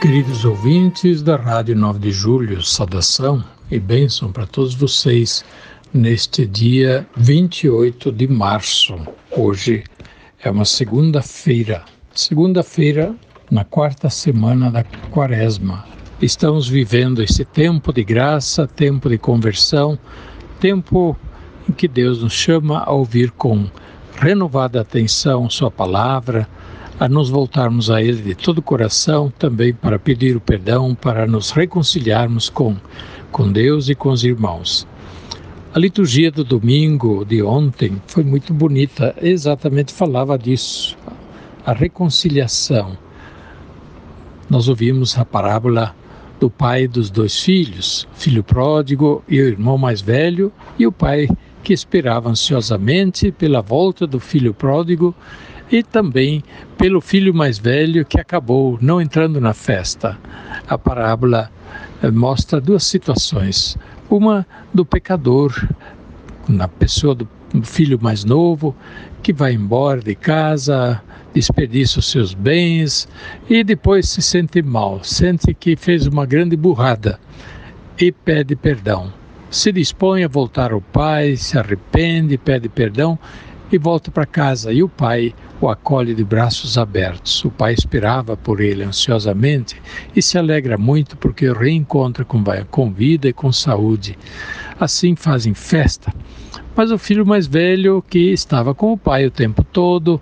Queridos ouvintes da Rádio 9 de Julho, saudação e bênção para todos vocês neste dia 28 de março. Hoje é uma segunda-feira, segunda-feira na quarta semana da quaresma. Estamos vivendo esse tempo de graça, tempo de conversão, tempo em que Deus nos chama a ouvir com renovada atenção Sua palavra, a nos voltarmos a Ele de todo o coração, também para pedir o perdão, para nos reconciliarmos com com Deus e com os irmãos. A liturgia do domingo de ontem foi muito bonita, exatamente falava disso, a reconciliação. Nós ouvimos a parábola do pai dos dois filhos, filho pródigo e o irmão mais velho, e o pai que esperava ansiosamente pela volta do filho pródigo e também pelo filho mais velho que acabou não entrando na festa. A parábola eh, mostra duas situações. Uma do pecador, na pessoa do filho mais novo, que vai embora de casa, desperdiça os seus bens e depois se sente mal, sente que fez uma grande burrada e pede perdão. Se dispõe a voltar ao pai, se arrepende, pede perdão e volta para casa. E o pai o acolhe de braços abertos. O pai esperava por ele ansiosamente e se alegra muito porque o reencontra com, com vida e com saúde. Assim fazem festa. Mas o filho mais velho, que estava com o pai o tempo todo,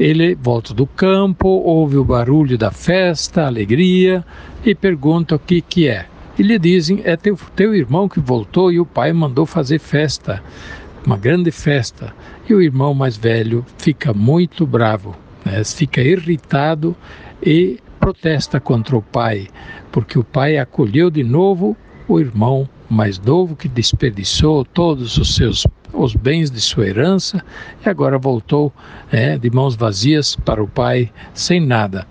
ele volta do campo, ouve o barulho da festa, a alegria e pergunta o que, que é. E lhe dizem: É teu, teu irmão que voltou e o pai mandou fazer festa uma grande festa, e o irmão mais velho fica muito bravo, né? fica irritado e protesta contra o pai, porque o pai acolheu de novo o irmão mais novo que desperdiçou todos os seus os bens de sua herança e agora voltou é, de mãos vazias para o pai sem nada.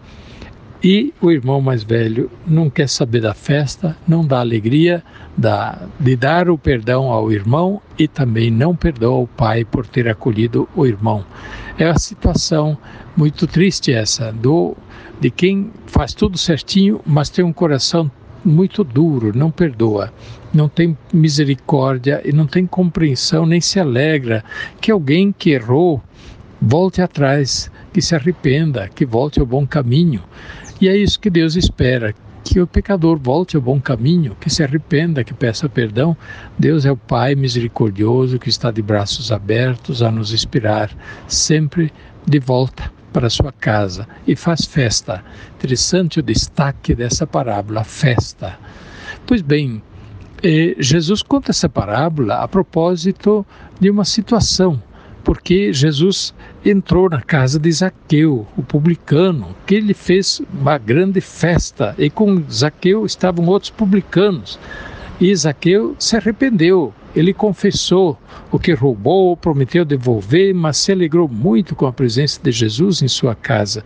E o irmão mais velho não quer saber da festa, não dá alegria da, de dar o perdão ao irmão e também não perdoa o pai por ter acolhido o irmão. É uma situação muito triste essa, do, de quem faz tudo certinho, mas tem um coração muito duro, não perdoa, não tem misericórdia e não tem compreensão, nem se alegra que alguém que errou volte atrás, que se arrependa, que volte ao bom caminho. E é isso que Deus espera, que o pecador volte ao bom caminho, que se arrependa, que peça perdão. Deus é o Pai misericordioso que está de braços abertos a nos inspirar sempre de volta para sua casa e faz festa. Interessante o destaque dessa parábola, festa. Pois bem, eh, Jesus conta essa parábola a propósito de uma situação porque Jesus entrou na casa de Zaqueu, o publicano, que ele fez uma grande festa e com Zaqueu estavam outros publicanos. E Zaqueu se arrependeu, ele confessou o que roubou, prometeu devolver, mas se alegrou muito com a presença de Jesus em sua casa.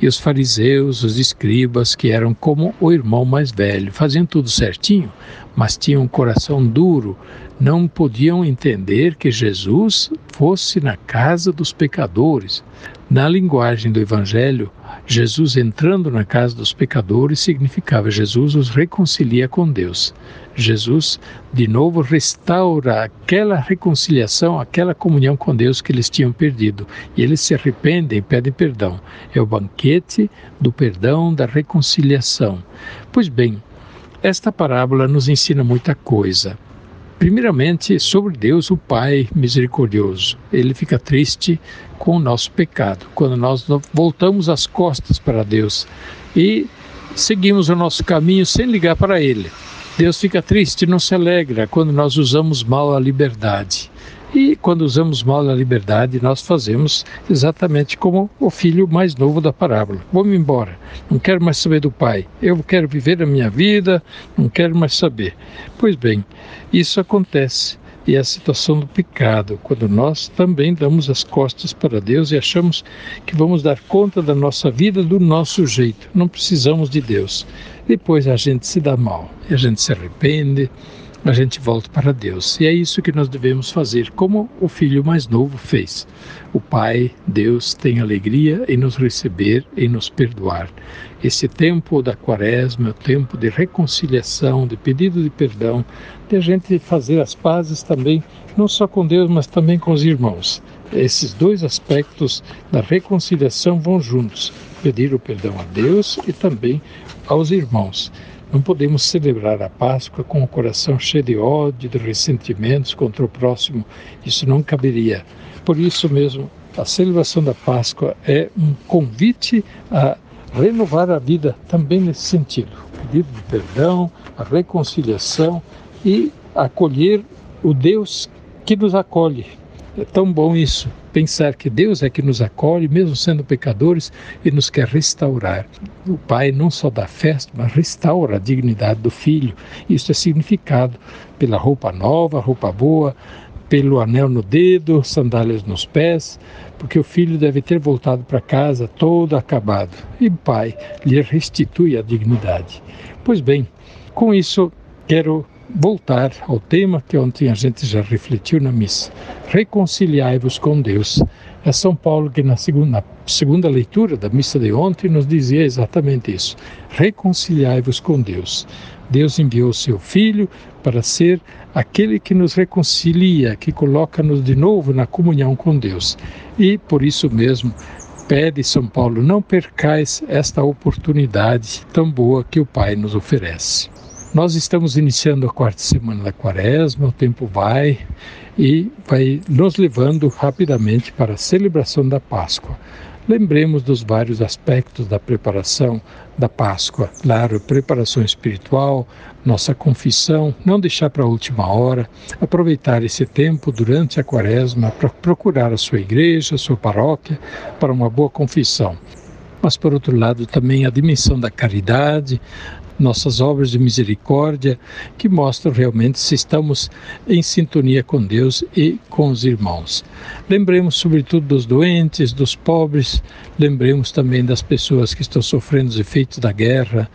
E os fariseus, os escribas, que eram como o irmão mais velho, faziam tudo certinho, mas tinham um coração duro, não podiam entender que Jesus fosse na casa dos pecadores. Na linguagem do Evangelho, Jesus entrando na casa dos pecadores significava Jesus os reconcilia com Deus. Jesus, de novo, restaura aquela reconciliação, aquela comunhão com Deus que eles tinham perdido. E eles se arrependem pedem perdão. É o banquete do perdão, da reconciliação. Pois bem, esta parábola nos ensina muita coisa. Primeiramente, sobre Deus, o Pai misericordioso. Ele fica triste com o nosso pecado, quando nós voltamos as costas para Deus e seguimos o nosso caminho sem ligar para Ele. Deus fica triste, não se alegra quando nós usamos mal a liberdade. E quando usamos mal a liberdade, nós fazemos exatamente como o filho mais novo da parábola. Vou-me embora, não quero mais saber do pai. Eu quero viver a minha vida, não quero mais saber. Pois bem, isso acontece e a situação do pecado, quando nós também damos as costas para Deus e achamos que vamos dar conta da nossa vida do nosso jeito. Não precisamos de Deus. Depois a gente se dá mal, a gente se arrepende, a gente volta para Deus. E é isso que nós devemos fazer, como o filho mais novo fez. O Pai, Deus, tem alegria em nos receber, em nos perdoar. Esse tempo da quaresma é o tempo de reconciliação, de pedido de perdão, de a gente fazer as pazes também, não só com Deus, mas também com os irmãos. Esses dois aspectos da reconciliação vão juntos: pedir o perdão a Deus e também aos irmãos. Não podemos celebrar a Páscoa com o coração cheio de ódio, de ressentimentos contra o próximo. Isso não caberia. Por isso mesmo, a celebração da Páscoa é um convite a renovar a vida também nesse sentido. Pedido de perdão, a reconciliação e acolher o Deus que nos acolhe. É tão bom isso, pensar que Deus é que nos acolhe, mesmo sendo pecadores, e nos quer restaurar. O Pai não só dá festa, mas restaura a dignidade do Filho. Isso é significado pela roupa nova, roupa boa, pelo anel no dedo, sandálias nos pés, porque o filho deve ter voltado para casa todo acabado. E o pai lhe restitui a dignidade. Pois bem, com isso quero voltar ao tema que ontem a gente já refletiu na missa. Reconciliai-vos com Deus. É São Paulo que na segunda, na segunda leitura da missa de ontem nos dizia exatamente isso. Reconciliai-vos com Deus. Deus enviou seu Filho para ser aquele que nos reconcilia, que coloca-nos de novo na comunhão com Deus. E por isso mesmo pede São Paulo: não percais esta oportunidade tão boa que o Pai nos oferece. Nós estamos iniciando a quarta semana da quaresma, o tempo vai e vai nos levando rapidamente para a celebração da Páscoa. Lembremos dos vários aspectos da preparação da Páscoa. Claro, preparação espiritual, nossa confissão, não deixar para a última hora, aproveitar esse tempo durante a quaresma para procurar a sua igreja, a sua paróquia, para uma boa confissão. Mas, por outro lado, também a dimensão da caridade, nossas obras de misericórdia que mostram realmente se estamos em sintonia com Deus e com os irmãos. Lembremos sobretudo dos doentes, dos pobres, lembremos também das pessoas que estão sofrendo os efeitos da guerra,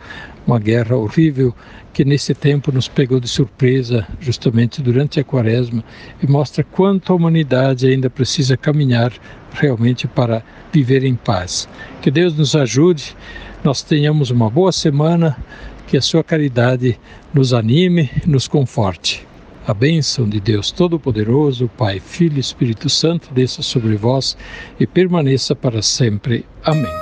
uma guerra horrível que nesse tempo nos pegou de surpresa, justamente durante a quaresma, e mostra quanto a humanidade ainda precisa caminhar realmente para viver em paz. Que Deus nos ajude, nós tenhamos uma boa semana, que a sua caridade nos anime, nos conforte. A bênção de Deus Todo-Poderoso, Pai, Filho e Espírito Santo, desça sobre vós e permaneça para sempre. Amém.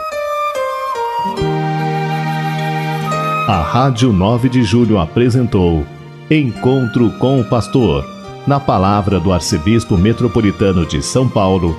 A Rádio 9 de Julho apresentou Encontro com o Pastor, na palavra do Arcebispo Metropolitano de São Paulo,